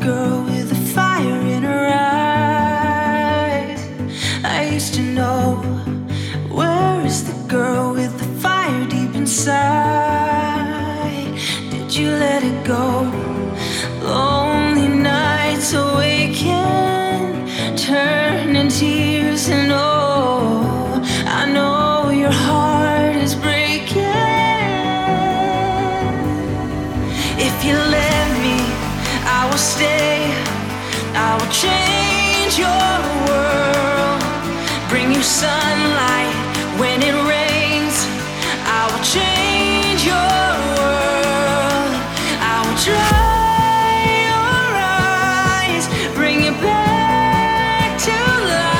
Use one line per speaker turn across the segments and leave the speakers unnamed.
girl with a fire in her eyes. I used to know. Where is the girl with the fire deep inside? Did you let it go? Lonely nights awaken, turn in tears, and oh, I know your heart is breaking. If you let will stay. I will change your world. Bring you sunlight when it rains. I will change your world. I will dry your eyes. Bring you back to life.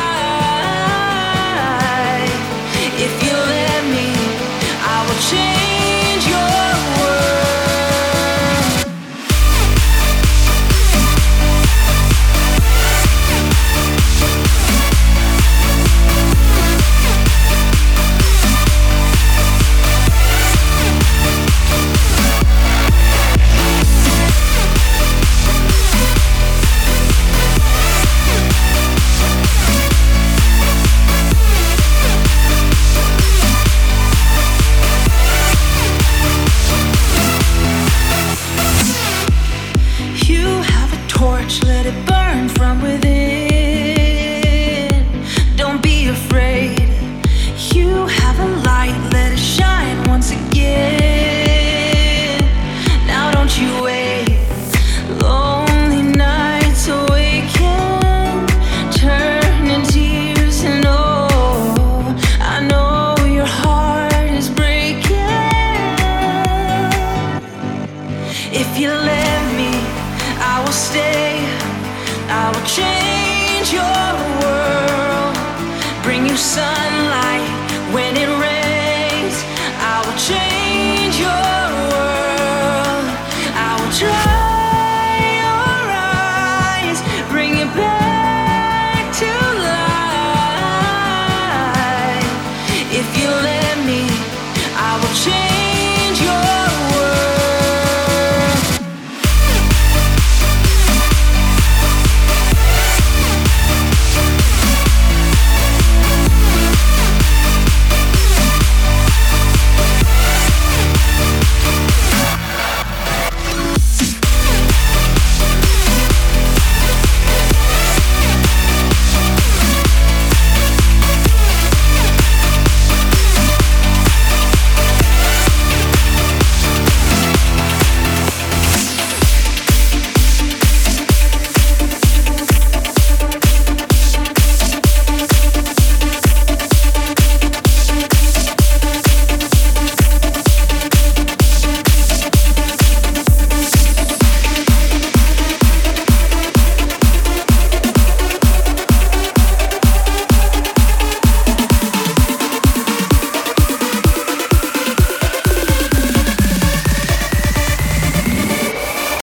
If you let me, I will change let it burn from within. Don't be afraid. You have a light, let it shine once again. Now don't you wait. Lonely nights awaken, turn in tears, and oh, I know your heart is breaking. If you let I will stay. I will change your world.